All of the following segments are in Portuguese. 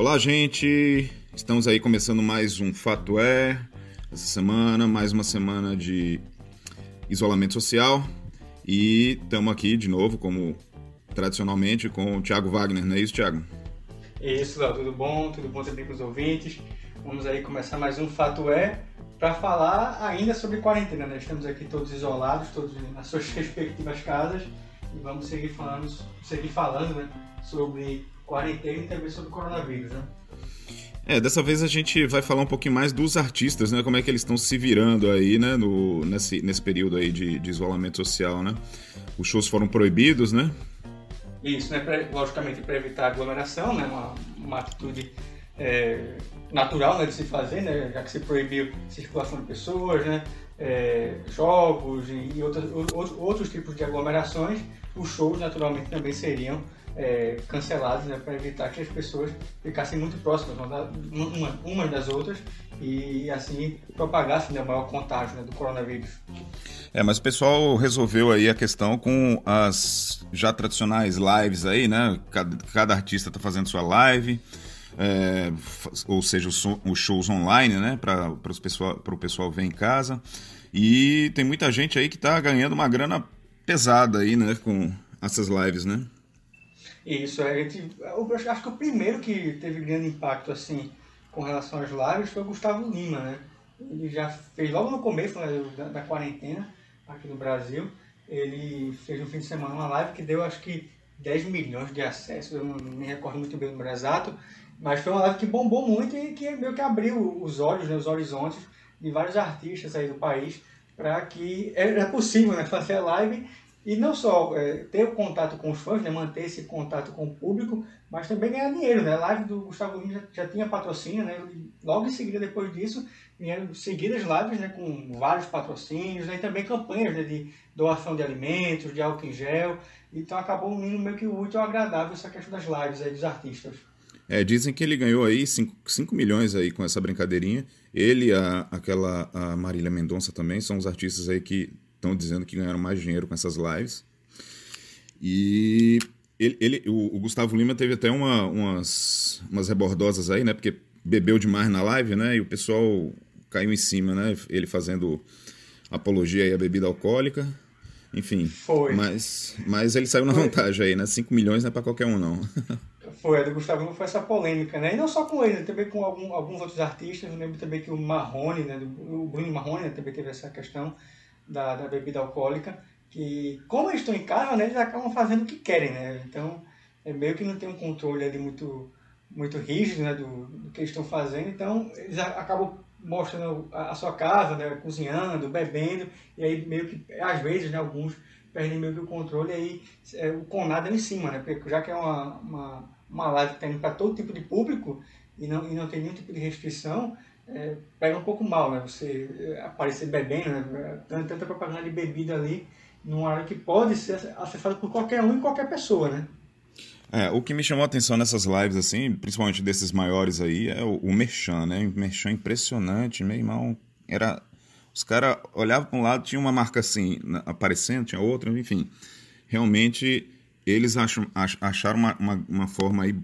Olá, gente! Estamos aí começando mais um Fato É. Essa semana, mais uma semana de isolamento social. E estamos aqui de novo, como tradicionalmente, com o Thiago Wagner, não é isso, Thiago? Isso, Léo, tudo bom? Tudo bom também com os ouvintes? Vamos aí começar mais um Fato É para falar ainda sobre quarentena. Né? Estamos aqui todos isolados, todos nas suas respectivas casas e vamos seguir falando, seguir falando né, sobre quarentena e também sobre coronavírus. Né? É, dessa vez a gente vai falar um pouquinho mais dos artistas, né? Como é que eles estão se virando aí, né? No, nesse, nesse período aí de, de isolamento social, né? Os shows foram proibidos, né? Isso, né? Pra, logicamente para evitar aglomeração, né? Uma, uma atitude é, natural né, de se fazer, né? Já que se proibiu circulação de pessoas, né? É, jogos e, outros, outros, outros tipos de aglomerações, os shows naturalmente também seriam é, cancelados né, para evitar que as pessoas ficassem muito próximas uma, uma das outras e assim propagassem né, o maior contágio né, do coronavírus. É, mas o pessoal resolveu aí a questão com as já tradicionais lives aí, né? Cada, cada artista está fazendo sua live, é, ou seja, os, os, shows online, né? Para o pessoal, pessoal ver em casa. E tem muita gente aí que está ganhando uma grana pesada aí, né? Com essas lives, né? Isso, a gente, eu acho que o primeiro que teve grande impacto assim com relação às lives foi o Gustavo Lima, né? Ele já fez logo no começo né, da, da, quarentena aqui no Brasil, ele fez no fim de semana uma live que deu acho que 10 milhões de acessos, eu não me recordo muito bem o número exato, mas foi uma live que bombou muito e que meio que abriu os olhos, né, os horizontes de vários artistas aí do país para que era possível né, fazer a live e não só é, ter o contato com os fãs, né, manter esse contato com o público, mas também ganhar dinheiro. Né? A live do Gustavo Lima já, já tinha patrocínio, né? logo em seguida, depois disso, vieram seguidas lives né, com vários patrocínios né, e também campanhas né, de doação de alimentos, de álcool em gel. Então acabou unindo meio que útil ao agradável essa questão das lives aí dos artistas. É, dizem que ele ganhou aí 5 milhões aí com essa brincadeirinha. Ele, a, aquela a Marília Mendonça também, são os artistas aí que estão dizendo que ganharam mais dinheiro com essas lives. E ele, ele o, o, Gustavo Lima teve até uma, umas, umas rebordosas aí, né? Porque bebeu demais na live, né? E o pessoal caiu em cima, né? Ele fazendo apologia aí à bebida alcoólica. Enfim. Foi. Mas, mas ele saiu na foi. vantagem aí, né? 5 milhões não é para qualquer um, não. Foi, a do Gustavo Lima foi essa polêmica, né? E não só com ele, também com algum, alguns outros artistas. Eu lembro também que o Marrone, né? O Bruno Marrone né? também teve essa questão da, da bebida alcoólica, que como eles estão em casa, né, eles acabam fazendo o que querem, né? Então, é meio que não tem um controle ali muito, muito rígido né, do, do que eles estão fazendo, então eles acabam mostrando a, a, sua casa, né, cozinhando, bebendo, e aí meio que, às vezes, né, alguns perdem meio que o controle, e aí é, o conado é em cima, né? Porque já que é uma, uma, uma live que está indo para todo tipo de público, e não, e não tem nenhum tipo de restrição, é, pega um pouco mal, né? Você é, aparecer bebendo, né? Tanta propaganda de bebida ali, num horário que pode ser acessado por qualquer um e qualquer pessoa, né? É, o que me chamou a atenção nessas lives, assim, principalmente desses maiores aí, é o, o Merchan, né? O Merchan impressionante, meu irmão. Era. Os caras olhavam para um lado, tinha uma marca assim aparecendo, tinha outra, enfim. Realmente, eles acham, acharam uma, uma, uma forma aí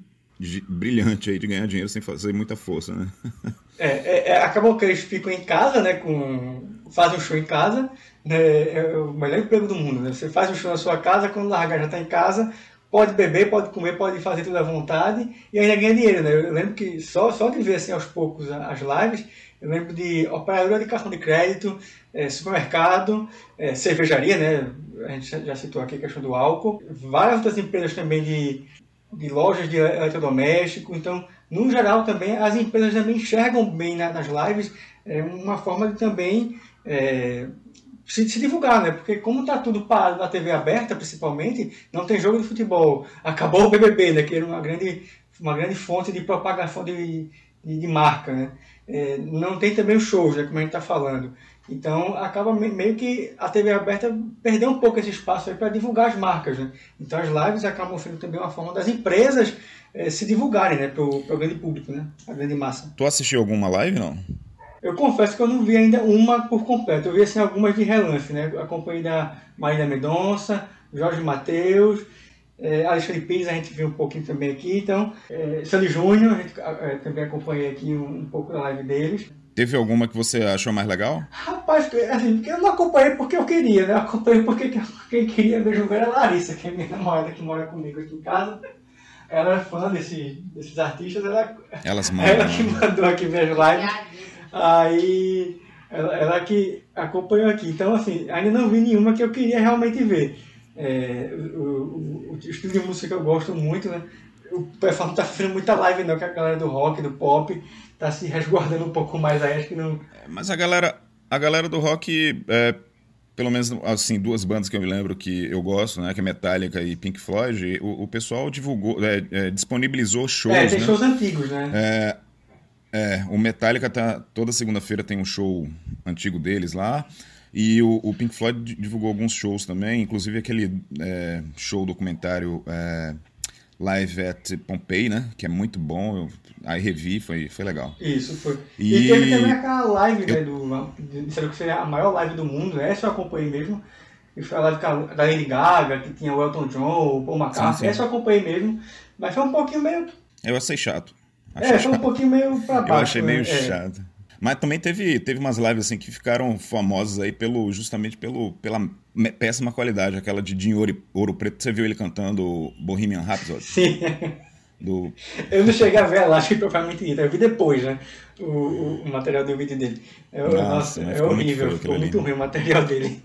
brilhante aí de ganhar dinheiro sem fazer muita força, né? É, é, é, acabou que eles ficam em casa, né? Com, fazem um show em casa, né, é o melhor emprego do mundo, né? Você faz um show na sua casa, quando largar já está em casa, pode beber, pode comer, pode fazer tudo à vontade e ainda ganha dinheiro, né? Eu lembro que só, só de ver assim aos poucos as lives, eu lembro de operadora de cartão de crédito, é, supermercado, é, cervejaria, né? A gente já citou aqui a questão do álcool, várias outras empresas também de de lojas de eletrodoméstico. Então, no geral, também as empresas também enxergam bem né, nas lives é, uma forma de também é, se, se, divulgar, né? Porque como está tudo parado na TV aberta, principalmente, não tem jogo de futebol. Acabou o BBB, né? Que era uma grande, uma grande fonte de propagação de, de, de marca, né? É, não tem também os shows, né? Como a gente está falando. Então, acaba meio que a TV aberta perdeu um pouco esse espaço para divulgar as marcas. Né? Então, as lives acabam sendo também uma forma das empresas é, se divulgarem né, para o grande público, né? a grande massa. Tu assistiu alguma live, não? Eu confesso que eu não vi ainda uma por completo. Eu vi assim, algumas de relance. Né? Acompanhei da Marília Mendonça, Jorge Matheus É, Alexandre Pires a gente viu um pouquinho também aqui, então, é, Sandy Júnior, a gente é, também acompanhei aqui um, um, pouco da live deles. Teve alguma que você achou mais legal? Rapaz, assim, eu não acompanhei porque eu queria, né? Eu acompanhei porque quem queria mesmo ver a Larissa, que é minha namorada que mora comigo aqui em casa. Ela é fã desse, desses artistas, ela, Elas mandam. ela que mandou aqui ver as lives. Aí ela, ela que acompanhou aqui. Então, assim, ainda não vi nenhuma que eu queria realmente ver. É, o, o, o, estilo de música que eu gosto muito, né? O pessoal não tá fazendo muita live não, que a galera do rock, do pop, tá se resguardando um pouco mais aí, acho que não. É, mas a galera, a galera do rock, é, pelo menos assim, duas bandas que eu me lembro que eu gosto, né? Que é Metallica e Pink Floyd, o, o pessoal divulgou, é, é, disponibilizou shows. É, tem né? shows antigos, né? É, é, o Metallica tá. Toda segunda-feira tem um show antigo deles lá. E o, o, Pink Floyd divulgou alguns shows também, inclusive aquele é, show documentário é, Live at Pompeii, né? Que é muito bom. Eu, aí revi, foi, foi legal. Isso, foi. E, e teve também aquela live, eu... né? Do, disseram que seria a maior live do mundo, essa eu acompanhei mesmo. E foi a live da Lady Gaga, que tinha o Elton John, o Paul McCartney. Sim, sim. Essa eu acompanhei mesmo. Mas foi um pouquinho meio. Eu achei chato. Achei é, foi um pouquinho meio pra baixo. Eu achei meio né? chato. Mas também teve, teve umas lives assim que ficaram famosas aí pelo, justamente pelo, pela péssima qualidade, aquela de Dinho Ouro, Ouro Preto. Você viu ele cantando Bohemian Rhapsody? Sim. Do... Eu não cheguei a ver ela, acho que provavelmente eu vi depois, né? O, o, material do vídeo dele. É, nossa, nossa é horrível, ficou muito ruim o material dele.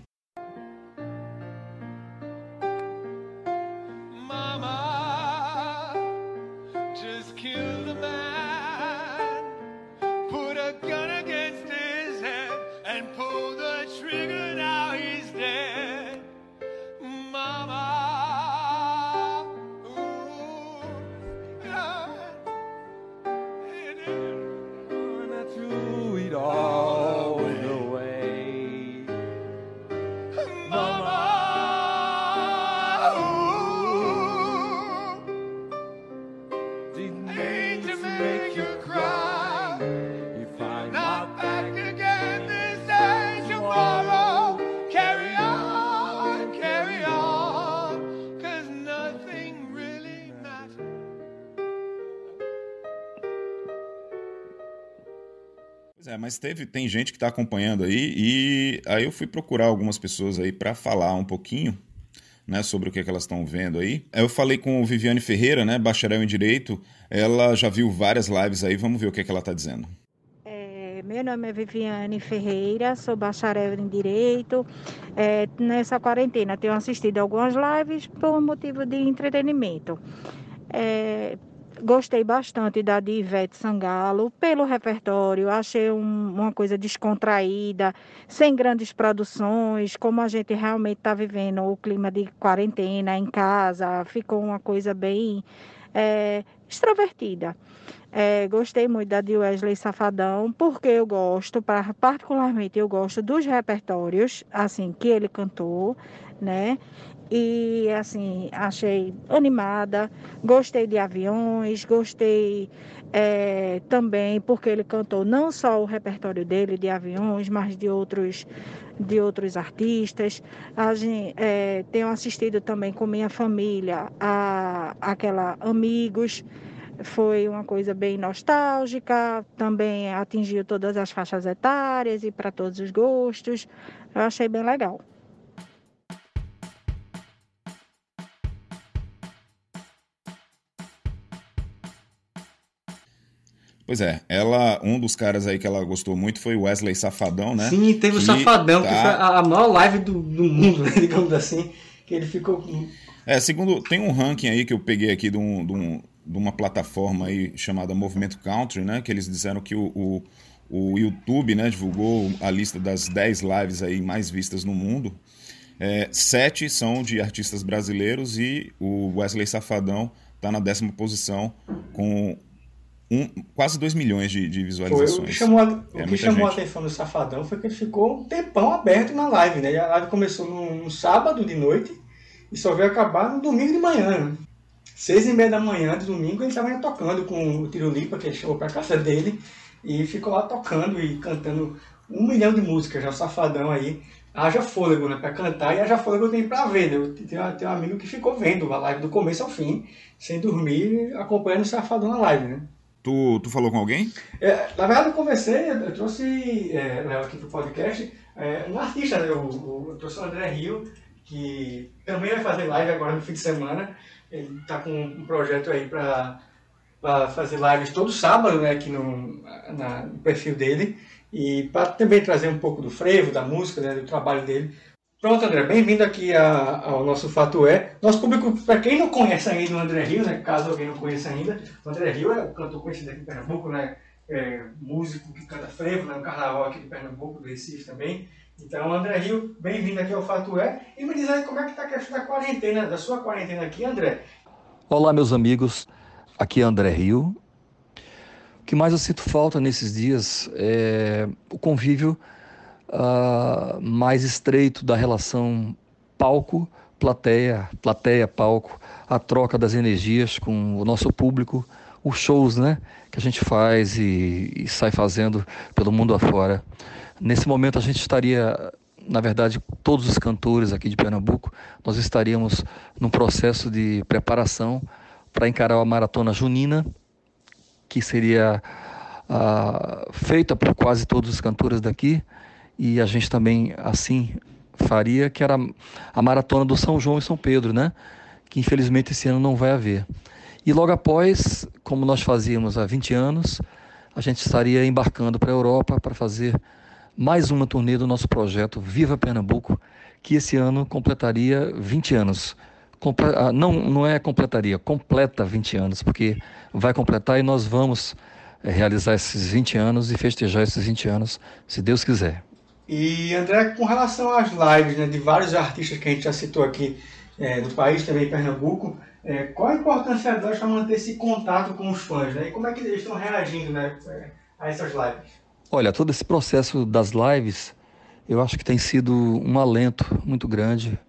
É, mas teve, tem gente que está acompanhando aí e aí eu fui procurar algumas pessoas aí para falar um pouquinho, né, sobre o que, é que elas estão vendo aí. Eu falei com Viviane Ferreira, né, bacharel em direito. Ela já viu várias lives aí. Vamos ver o que, é que ela está dizendo. É, meu nome é Viviane Ferreira, sou bacharel em direito. É, nessa quarentena tenho assistido algumas lives por motivo de entretenimento. É, Gostei bastante da de Ivete Sangalo pelo repertório, achei um, uma coisa descontraída, sem grandes produções, como a gente realmente está vivendo o clima de quarentena em casa, ficou uma coisa bem é, extrovertida. É, gostei muito da de Wesley Safadão, porque eu gosto, particularmente eu gosto dos repertórios, assim, que ele cantou, né? E assim achei animada, gostei de aviões, gostei é, também porque ele cantou não só o repertório dele de aviões, mas de outros de outros artistas. A gente, é, tenho assistido também com minha família a aquela Amigos. Foi uma coisa bem nostálgica, também atingiu todas as faixas etárias e para todos os gostos. Eu achei bem legal. Pois é, ela, um dos caras aí que ela gostou muito foi o Wesley Safadão, né? Sim, teve que o Safadão, tá... que foi a maior live do, do mundo, né, digamos assim, que ele ficou com... É, segundo, tem um ranking aí que eu peguei aqui de, um, de, um, de uma plataforma aí chamada Movimento Country, né? Que eles disseram que o, o, o YouTube, né, divulgou a lista das 10 lives aí mais vistas no mundo. É, sete são de artistas brasileiros e o Wesley Safadão está na décima posição com um, quase 2 milhões de, de visualizações. Foi, o que chamou, a, é o que chamou a atenção do Safadão foi que ele ficou um tempão aberto na live, né? A live começou no, no sábado de noite e só veio acabar no domingo de manhã. Né? Seis e meia da manhã de domingo ele estava tocando com o Tirolipa, que ele chegou para casa dele, e ficou lá tocando e cantando um milhão de músicas, já o Safadão aí haja fôlego né, para cantar e haja fôlego tem para ver. Né? Eu tenho, tenho um amigo que ficou vendo a live do começo ao fim, sem dormir, acompanhando o Safadão na live, né? Tu, tu falou com alguém? É, na verdade, eu conversei, eu trouxe é, aqui pro podcast, é, um artista, né, eu, eu trouxe o André Rio, que também vai fazer live agora no fim de semana. Ele está com um projeto aí para fazer lives todo sábado, né, aqui no, na, no perfil dele, e para também trazer um pouco do frevo, da música, né, do trabalho dele Pronto, André, bem-vindo aqui a, ao nosso Fato É. Nosso público, para quem não conhece ainda o André Rio, né, caso alguém não conheça ainda, o André Rio é um cantor conhecido aqui em Pernambuco, né, é músico que canta frevo né, no carnaval aqui de Pernambuco, do Recife também. Então, André Rio, bem-vindo aqui ao Fato É. E me diz aí como é que está a questão da quarentena, da sua quarentena aqui, André. Olá, meus amigos. Aqui é André Rio. O que mais eu sinto falta nesses dias é o convívio uh, mais estreito da relação palco, plateia, plateia, palco, a troca das energias com o nosso público, os shows né, que a gente faz e, e sai fazendo pelo mundo afora. Nesse momento a gente estaria, na verdade, todos os cantores aqui de Pernambuco, nós estaríamos num processo de preparação para encarar a maratona junina, que seria uh, feita por quase todos os cantores daqui, e a gente também assim faria, que era a maratona do São João e São Pedro, né? Que infelizmente esse ano não vai haver. E logo após, como nós fazíamos há 20 anos, a gente estaria embarcando para a Europa para fazer mais uma turnê do nosso projeto Viva Pernambuco, que esse ano completaria 20 anos. Ah, não, não é completaria, completa 20 anos, porque vai completar e nós vamos eh, realizar esses 20 anos e festejar esses 20 anos, se Deus quiser. E André, com relação às lives né, de vários artistas que a gente já citou aqui é, do país, também Pernambuco, é, qual a importância delas para manter esse contato com os fãs? Né? E como é que eles estão reagindo né, é, a essas lives? Olha, todo esse processo das lives, eu acho que tem sido um alento muito grande,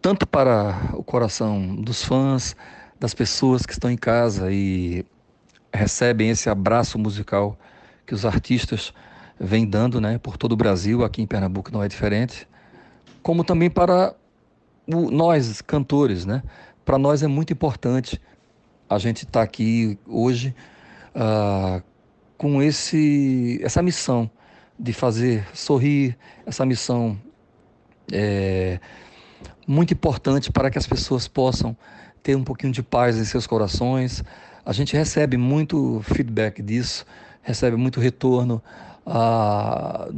tanto para o coração dos fãs, das pessoas que estão em casa e recebem esse abraço musical que os artistas vem dando né, por todo o Brasil, aqui em Pernambuco não é diferente, como também para o, nós, cantores. Né? Para nós é muito importante a gente estar tá aqui hoje uh, com esse, essa missão de fazer sorrir, essa missão é muito importante para que as pessoas possam ter um pouquinho de paz em seus corações. A gente recebe muito feedback disso, recebe muito retorno ah,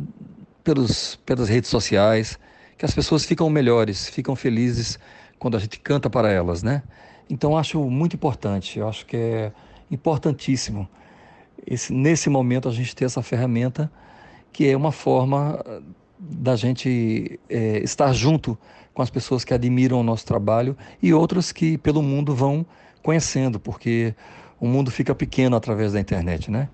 pelos, pelas redes sociais, que as pessoas ficam melhores, ficam felizes quando a gente canta para elas, né? Então acho muito importante, eu acho que é importantíssimo esse, nesse momento a gente ter essa ferramenta que é uma forma da gente é, estar junto com as pessoas que admiram o nosso trabalho e outras que pelo mundo vão conhecendo, porque o mundo fica pequeno através da internet, né?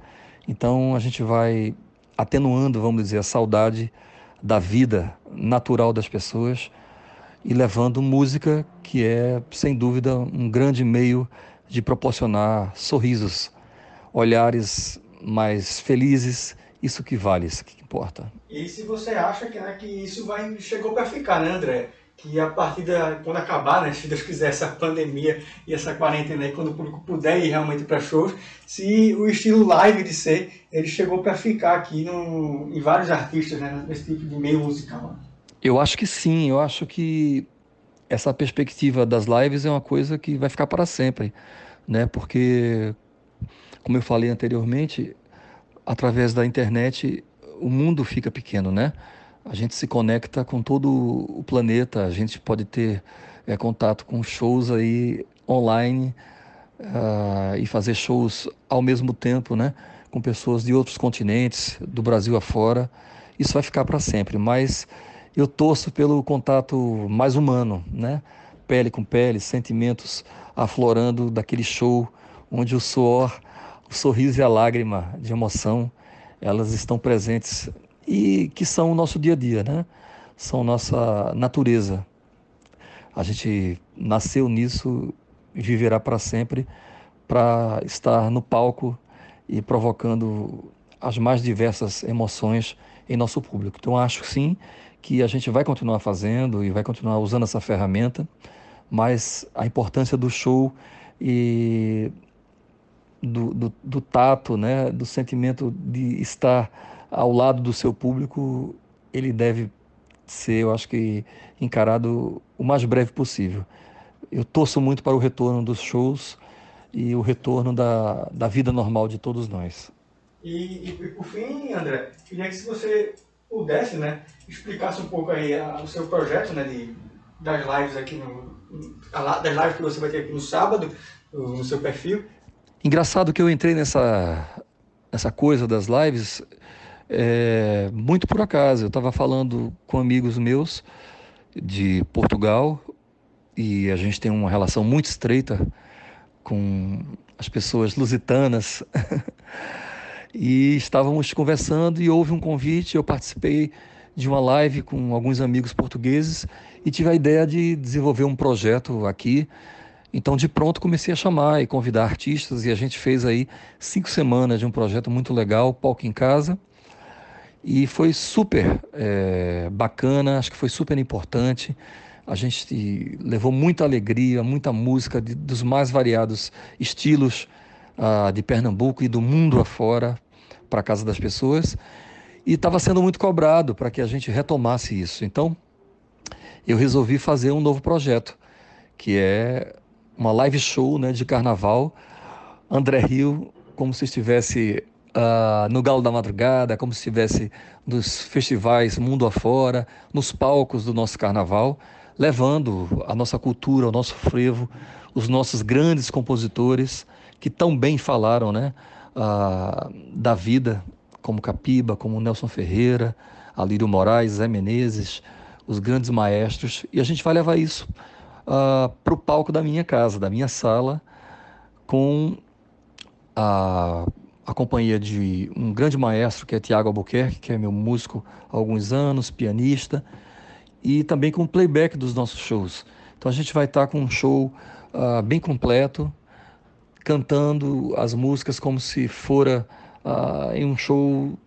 Então a gente vai atenuando, vamos dizer, a saudade da vida natural das pessoas e levando música que é, sem dúvida, um grande meio de proporcionar sorrisos, olhares mais felizes, isso que vale, isso que importa. E se você acha que, né, que isso vai chegou para ficar, né, André? Que a partir da quando acabar, né, se Deus quiser essa pandemia e essa quarentena aí, quando o público puder ir realmente para shows, se o estilo live de ser, ele chegou para ficar aqui no, em vários artistas, né, nesse tipo de meio musical. Eu acho que sim, eu acho que essa perspectiva das lives é uma coisa que vai ficar para sempre, né? Porque como eu falei anteriormente, através da internet o mundo fica pequeno, né? A gente se conecta com todo o planeta, a gente pode ter é, contato com shows aí online uh, e fazer shows ao mesmo tempo, né? Com pessoas de outros continentes, do Brasil afora. Isso vai ficar para sempre, mas eu torço pelo contato mais humano, né? Pele com pele, sentimentos aflorando daquele show onde o suor, o sorriso e a lágrima de emoção, elas estão presentes e que são o nosso dia a dia, né? São nossa natureza. A gente nasceu nisso viverá para sempre para estar no palco e provocando as mais diversas emoções em nosso público. Então acho sim que a gente vai continuar fazendo e vai continuar usando essa ferramenta, mas a importância do show e do, do, do tato, né, do sentimento de estar ao lado do seu público, ele deve ser, eu acho que, encarado o mais breve possível. Eu torço muito para o retorno dos shows e o retorno da, da vida normal de todos nós. E, e por fim, André, queria que se você pudesse, né, explicasse um pouco aí a, o seu projeto, né, de, das lives aqui no, das lives que você vai ter aqui no sábado, no seu perfil. Engraçado que eu entrei nessa, nessa coisa das lives é, muito por acaso. Eu estava falando com amigos meus de Portugal e a gente tem uma relação muito estreita com as pessoas lusitanas. e estávamos conversando e houve um convite, eu participei de uma live com alguns amigos portugueses e tive a ideia de desenvolver um projeto aqui. Então, de pronto, comecei a chamar e convidar artistas e a gente fez aí cinco semanas de um projeto muito legal, Palco em Casa, e foi super é, bacana, acho que foi super importante. A gente levou muita alegria, muita música de, dos mais variados estilos uh, de Pernambuco e do mundo afora para a casa das pessoas. E estava sendo muito cobrado para que a gente retomasse isso. Então, eu resolvi fazer um novo projeto, que é uma live show né, de carnaval. André Rio, como se estivesse uh, no Galo da Madrugada, como se estivesse nos festivais mundo afora, nos palcos do nosso carnaval, levando a nossa cultura, o nosso frevo, os nossos grandes compositores que tão bem falaram né, uh, da vida, como Capiba, como Nelson Ferreira, Alírio Moraes, Zé Menezes, os grandes maestros, e a gente vai levar isso ah, para o palco da minha casa, da minha sala, com a a companhia de um grande maestro que é Tiago Albuquerque, que é meu músico há alguns anos, pianista, e também com o playback dos nossos shows. Então a gente vai estar com um show uh, bem completo, cantando as músicas como se fora uh, em um show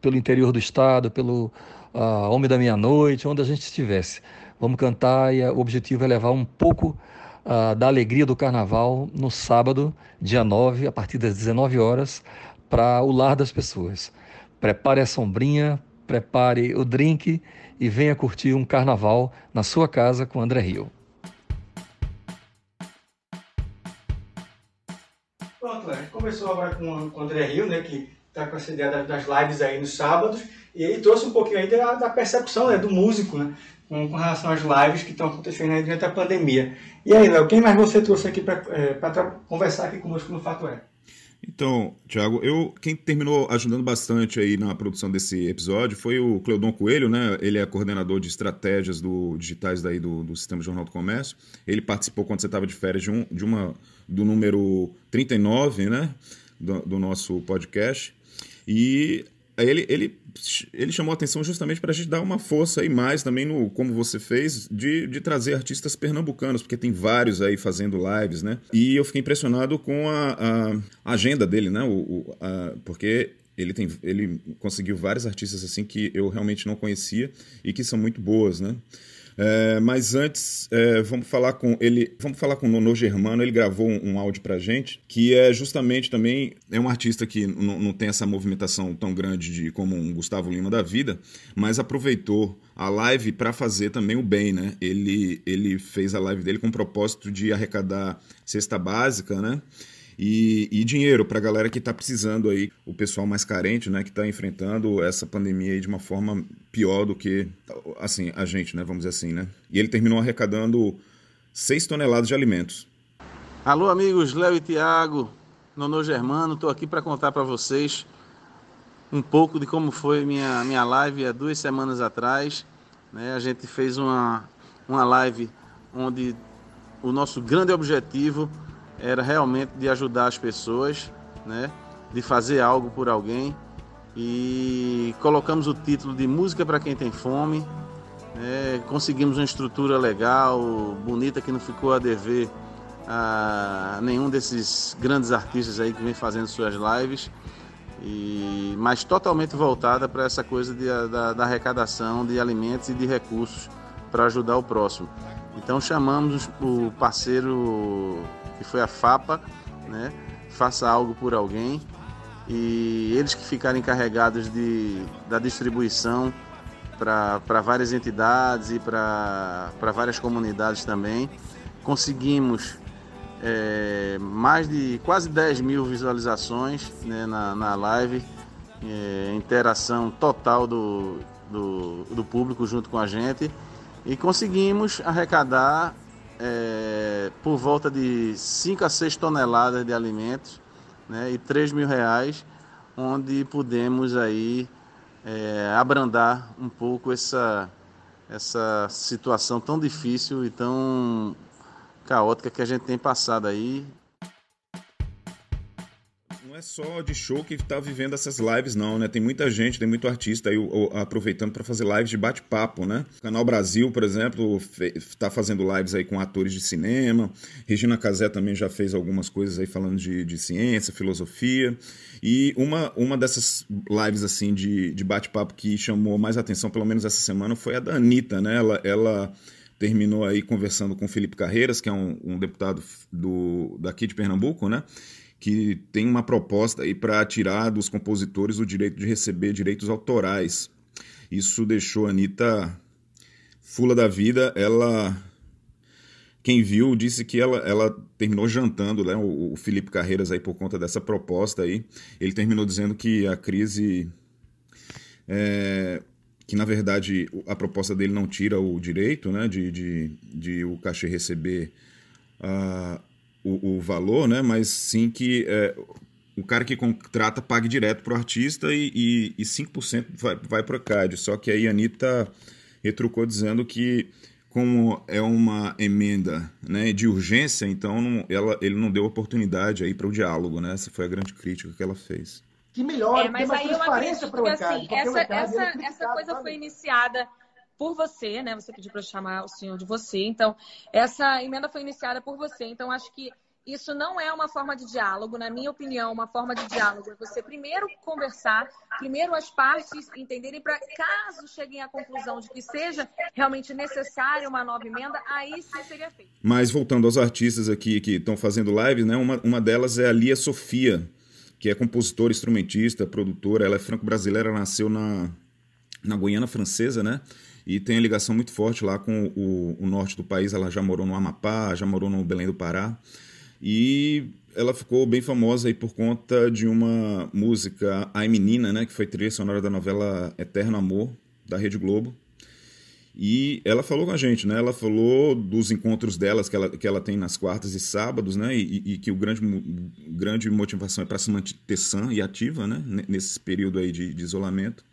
pelo interior do estado, pelo uh, Homem da Meia-Noite, onde a gente estivesse. Vamos cantar e o objetivo é levar um pouco uh, da alegria do carnaval no sábado, dia 9, a partir das 19 horas, para o lar das pessoas. Prepare a sombrinha, prepare o drink e venha curtir um carnaval na sua casa com André Rio. Pronto, gente começou agora com o André Rio, né, que está com essa ideia das lives aí nos sábados, e ele trouxe um pouquinho aí da, da percepção né, do músico, né, com, com, relação às lives que estão acontecendo aí durante a pandemia. E aí, Léo, quem mais você trouxe aqui para é, conversar aqui conosco no Fato É? Então, Thiago, eu quem terminou ajudando bastante aí na produção desse episódio foi o Cleudon Coelho, né? Ele é coordenador de estratégias do, digitais daí do, do Sistema Jornal do Comércio. Ele participou quando você estava de férias de, um, de uma do número 39, né? Do, do nosso podcast. E ele, ele, ele chamou a atenção justamente para a gente dar uma força aí mais também no, como você fez, de, de trazer artistas pernambucanos, porque tem vários aí fazendo lives, né? E eu fiquei impressionado com a, a agenda dele, né? O, o a, porque ele, tem, ele conseguiu vários artistas assim que eu realmente não conhecia e que são muito boas, né? É, mas antes, é, vamos falar com ele, vamos falar com o Nono Germano. Ele gravou um, um áudio pra gente, que é justamente também é um artista que não tem essa movimentação tão grande de como um Gustavo Lima da vida, mas aproveitou a live para fazer também o bem, né? Ele ele fez a live dele com o propósito de arrecadar cesta básica, né? E, e dinheiro para a galera que está precisando aí, o pessoal mais carente, né, que está enfrentando essa pandemia aí de uma forma pior do que assim a gente, né, vamos dizer assim, né. E ele terminou arrecadando 6 toneladas de alimentos. Alô, amigos, Léo e Tiago, Nono Germano, estou aqui para contar para vocês um pouco de como foi minha, minha live há duas semanas atrás. Né? A gente fez uma, uma live onde o nosso grande objetivo era realmente de ajudar as pessoas, né? de fazer algo por alguém. E colocamos o título de Música para quem tem fome. Né? Conseguimos uma estrutura legal, bonita, que não ficou a dever a nenhum desses grandes artistas aí que vem fazendo suas lives. e mas totalmente voltada para essa coisa de, da, da, arrecadação de alimentos e de recursos para ajudar o próximo. Então chamamos o parceiro que foi a FAPA, né? Faça algo por alguém e eles que ficaram encarregados de, da distribuição para várias entidades e para várias comunidades também. Conseguimos é, mais de quase 10 mil visualizações né, na, na live, é, interação total do, do, do, público junto com a gente e conseguimos arrecadar é, por volta de 5 a 6 toneladas de alimentos né, e 3 mil reais, onde pudemos aí é, abrandar um pouco essa, essa situação tão difícil e tão caótica que a gente tem passado aí não é só de show que está vivendo essas lives, não, né? Tem muita gente, tem muito artista aí aproveitando para fazer lives de bate-papo, né? O Canal Brasil, por exemplo, está fazendo lives aí com atores de cinema. Regina Casé também já fez algumas coisas aí falando de, de ciência, filosofia. E uma, uma dessas lives assim de, de bate-papo que chamou mais atenção, pelo menos essa semana, foi a da Anitta, né? Ela. ela terminou aí conversando com Felipe Carreiras, que é um, um deputado do, daqui de Pernambuco, né? Que tem uma proposta aí para tirar dos compositores o direito de receber direitos autorais. Isso deixou a Anitta fula da vida. Ela, quem viu, disse que ela, ela terminou jantando, né? O, o Felipe Carreiras aí por conta dessa proposta aí. Ele terminou dizendo que a crise é, que na verdade a proposta dele não tira o direito né, de, de, de o cachê receber o, o valor, né? Mas sim que é, o cara que contrata pague direto para o artista e, e, e 5% vai, vai para a CAD. Só que aí a Anitta retrucou dizendo que como é uma emenda né, de urgência, então não, ela, ele não deu oportunidade aí para o diálogo, né? Essa foi a grande crítica que ela fez. Que melhor, é, mas aí eu acredito que assim, essa, essa, essa coisa foi iniciada por você, né? Você pediu para chamar o senhor de você. Então, essa emenda foi iniciada por você. Então, acho que isso não é uma forma de diálogo, na minha opinião, uma forma de diálogo é você primeiro conversar, primeiro as partes entenderem para caso cheguem à conclusão de que seja realmente necessária uma nova emenda, aí sim seria feito. Mas voltando aos artistas aqui que estão fazendo live, né? Uma, uma delas é a Lia Sofia, que é compositora, instrumentista, produtora, ela é franco-brasileira, nasceu na, na Guiana Francesa, né? E tem a ligação muito forte lá com o, o, norte do país. Ela já morou no Amapá, já morou no Belém do Pará. E ela ficou bem famosa aí por conta de uma música Ai Menina, né, que foi trilha sonora da novela Eterno Amor, da Rede Globo. E ela falou com a gente, né? Ela falou dos encontros delas que ela, que ela tem nas quartas e sábados, né? E, e que o grande, grande motivação é para se manter sã e ativa, né? Nesse período aí de, de isolamento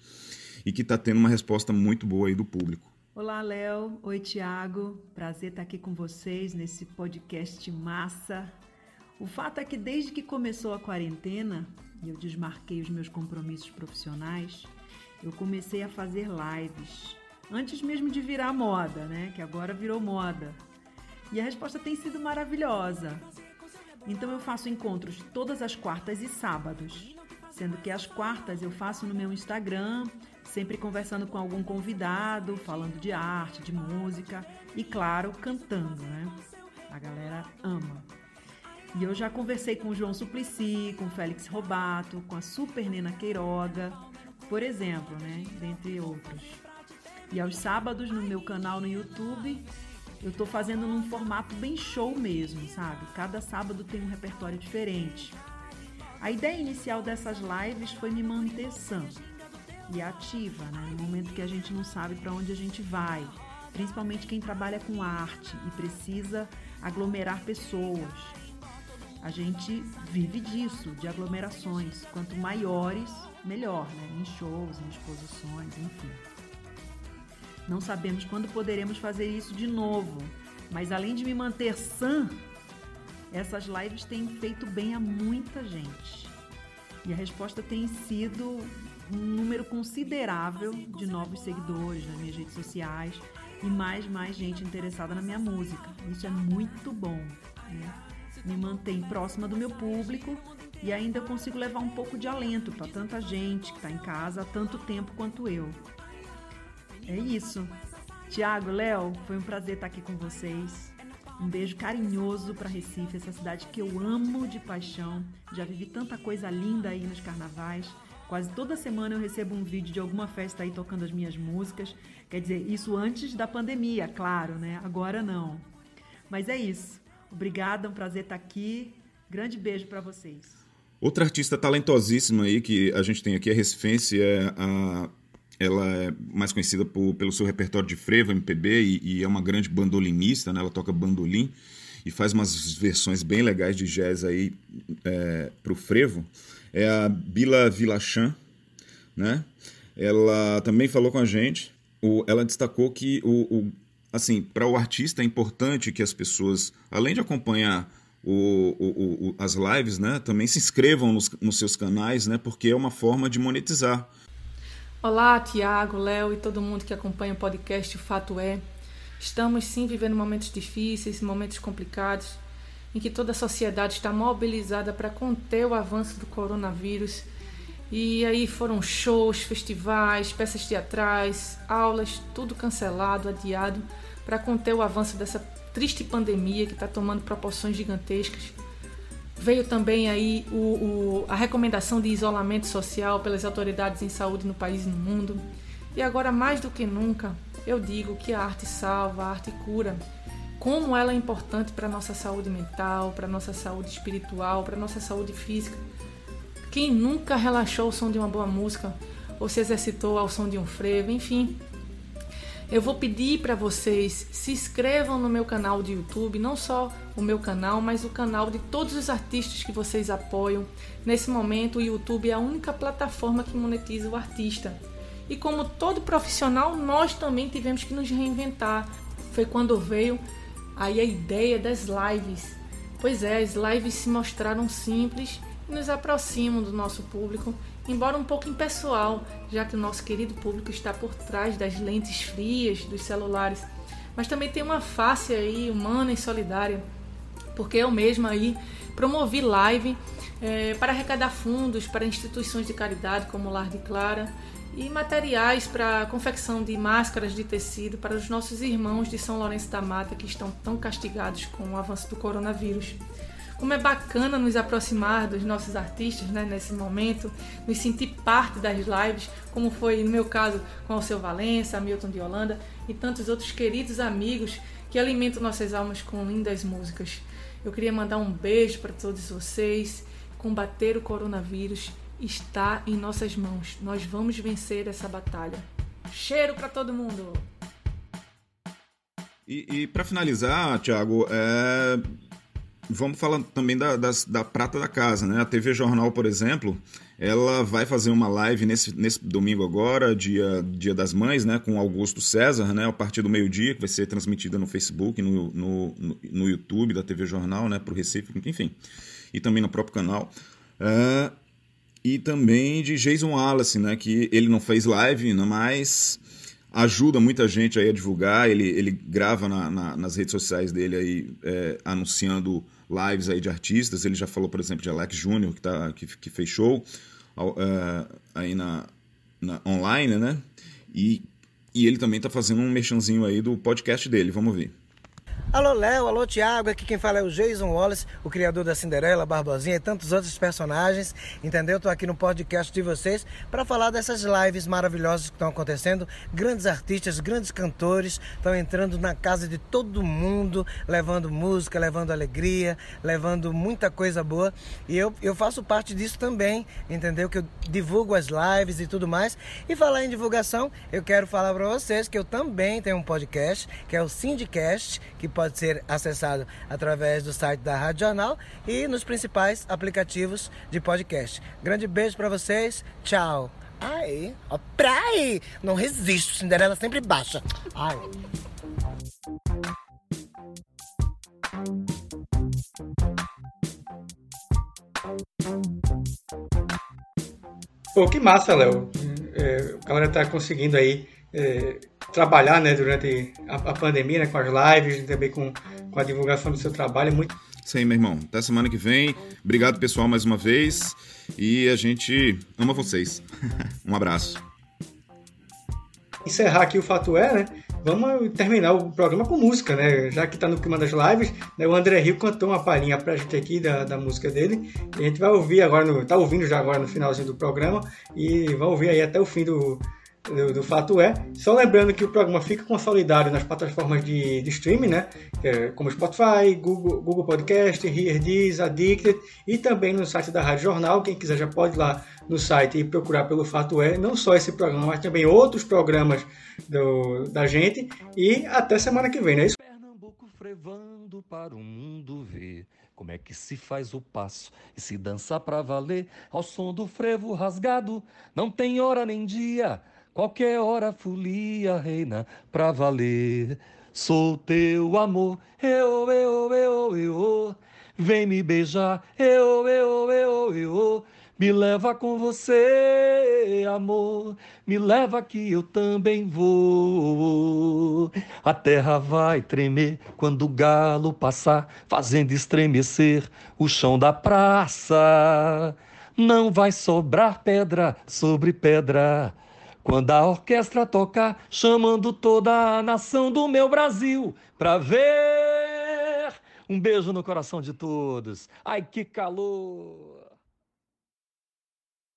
e que está tendo uma resposta muito boa aí do público. Olá, Léo. Oi, Tiago. Prazer estar aqui com vocês nesse podcast massa. O fato é que desde que começou a quarentena e eu desmarquei os meus compromissos profissionais, eu comecei a fazer lives. Antes mesmo de virar moda, né? Que agora virou moda. E a resposta tem sido maravilhosa. Então eu faço encontros todas as quartas e sábados, sendo que as quartas eu faço no meu Instagram sempre conversando com algum convidado, falando de arte, de música e, claro, cantando, né? A galera ama. E eu já conversei com o João Suplicy, com o Félix Robato, com a Super Nena Queiroga, por exemplo, né? Dentre outros. E aos sábados no meu canal no YouTube, eu tô fazendo num formato bem show mesmo, sabe? Cada sábado tem um repertório diferente. A ideia inicial dessas lives foi me manter sã, e ativa, né? no momento que a gente não sabe para onde a gente vai, principalmente quem trabalha com arte e precisa aglomerar pessoas. A gente vive disso, de aglomerações. Quanto maiores, melhor, né? em shows, em exposições, enfim. Não sabemos quando poderemos fazer isso de novo, mas além de me manter sã, essas lives têm feito bem a muita gente. E a resposta tem sido um número considerável de novos seguidores nas minhas redes sociais e mais mais gente interessada na minha música. Isso é muito bom, né? Me mantém próxima do meu público e ainda consigo levar um pouco de alento para tanta gente que está em casa há tanto tempo quanto eu. É isso. Tiago, Léo, foi um prazer estar aqui com vocês. Um beijo carinhoso para Recife, essa cidade que eu amo de paixão. Já vivi tanta coisa linda aí nos carnavais. Quase toda semana eu recebo um vídeo de alguma festa aí tocando as minhas músicas. Quer dizer, isso antes da pandemia, claro, né? Agora não. Mas é isso. Obrigada, um prazer estar aqui. Grande beijo para vocês. Outra artista talentosíssima aí que a gente tem aqui, a Recifense, é a ela é mais conhecida por, pelo seu repertório de frevo, MPB, e, e, é uma grande bandolinista, né? Ela toca bandolim e faz umas versões bem legais de jazz aí é, pro frevo. É a Bila Vilachan, né? Ela também falou com a gente. O, ela destacou que o, o assim, para o artista é importante que as pessoas, além de acompanhar o, o, o, as lives, né, também se inscrevam nos, nos, seus canais, né, porque é uma forma de monetizar. Olá, Tiago, Léo e todo mundo que acompanha o podcast O Fato É. Estamos sim vivendo momentos difíceis, momentos complicados, em que toda a sociedade está mobilizada para conter o avanço do coronavírus. E aí foram shows, festivais, peças teatrais, aulas, tudo cancelado, adiado, para conter o avanço dessa triste pandemia que está tomando proporções gigantescas. Veio também aí o, o, a recomendação de isolamento social pelas autoridades em saúde no país e no mundo. E agora, mais do que nunca, eu digo que a arte salva, a arte cura. Como ela é importante para a nossa saúde mental, para a nossa saúde espiritual, para a nossa saúde física. Quem nunca relaxou ao som de uma boa música ou se exercitou ao som de um frevo, enfim, eu vou pedir para vocês se inscrevam no meu canal de YouTube, não só o meu canal, mas o canal de todos os artistas que vocês apoiam. Nesse momento, o YouTube é a única plataforma que monetiza o artista. E como todo profissional, nós também tivemos que nos reinventar. Foi quando veio aí a ideia das lives. Pois é, as lives se mostraram simples e nos aproximam do nosso público embora um pouco impessoal, já que o nosso querido público está por trás das lentes frias dos celulares, mas também tem uma face aí humana e solidária, porque eu mesma aí promovi live é, para arrecadar fundos para instituições de caridade como o Lar de Clara e materiais para confecção de máscaras de tecido para os nossos irmãos de São Lourenço da Mata que estão tão castigados com o avanço do coronavírus. Como é bacana nos aproximar dos nossos artistas né, nesse momento, nos sentir parte das lives, como foi no meu caso com seu Valença, Milton de Holanda e tantos outros queridos amigos que alimentam nossas almas com lindas músicas. Eu queria mandar um beijo para todos vocês. Combater o coronavírus está em nossas mãos. Nós vamos vencer essa batalha. Cheiro para todo mundo! E, e para finalizar, Thiago, é, Vamos falar também da, das, da prata da casa, né? A TV Jornal, por exemplo, ela vai fazer uma live nesse, nesse domingo agora, dia, dia das Mães, né? Com Augusto César, né? A partir do meio-dia, que vai ser transmitida no Facebook, no, no, no YouTube da TV Jornal, né? Para o Recife, enfim. E também no próprio canal. Uh, e também de Jason Wallace, né? Que ele não fez live, mas ajuda muita gente aí a divulgar. Ele, ele grava na, na, nas redes sociais dele aí, é, anunciando lives aí de artistas. Ele já falou, por exemplo, de Alex Júnior, que, tá, que, que fez show uh, aí na, na, online, né? E, e ele também está fazendo um merchanzinho aí do podcast dele. Vamos ver. Alô Léo, alô Tiago, aqui quem fala é o Jason Wallace, o criador da Cinderela, Barbosinha e tantos outros personagens, entendeu? Estou aqui no podcast de vocês para falar dessas lives maravilhosas que estão acontecendo. Grandes artistas, grandes cantores estão entrando na casa de todo mundo, levando música, levando alegria, levando muita coisa boa. E eu, eu faço parte disso também, entendeu? Que eu divulgo as lives e tudo mais. E falar em divulgação, eu quero falar para vocês que eu também tenho um podcast, que é o Syndicast, que pode pode ser acessado através do site da Rádio Jornal e nos principais aplicativos de podcast. Grande beijo para vocês, tchau. Ai, ó, praia! Não resisto, Cinderela sempre baixa. Ai. Pô, que massa, Léo. É, a galera tá conseguindo aí é, trabalhar né, durante a, a, pandemia, né, com as lives, também com, com a divulgação do seu trabalho. É muito... Isso aí, meu irmão. Até semana que vem. Obrigado, pessoal, mais uma vez. E a gente ama vocês. um abraço. Encerrar aqui o Fato É, né? Vamos terminar o programa com música, né? Já que tá no clima das lives, né? o André Rio cantou uma palhinha pra gente aqui da, da música dele. E a gente vai ouvir agora, no, tá ouvindo já agora no finalzinho do programa. E vai ouvir aí até o fim do, do, do, fato é. Só lembrando que o programa fica consolidado nas plataformas de, de streaming, né? É, como Spotify, Google, Google Podcast, This, Addicted e também no site da Rádio Jornal. Quem quiser já pode ir lá no site e procurar pelo Fato É. Não só esse programa, mas também outros programas do, da gente. E até semana que vem, não é isso? Frevando para o mundo ver como é que se faz o passo e se dança pra valer ao som do frevo rasgado. Não tem hora nem dia Qualquer hora folia reina pra valer. Sou teu amor, eu, eu, eu, eu. Vem me beijar, eu, eu, eu, eu. Me leva com você, amor. Me leva que eu também vou. A terra vai tremer quando o galo passar, fazendo estremecer o chão da praça. Não vai sobrar pedra sobre pedra quando a orquestra tocar, chamando toda a nação do meu Brasil pra ver. Um beijo no coração de todos. Ai, que calor!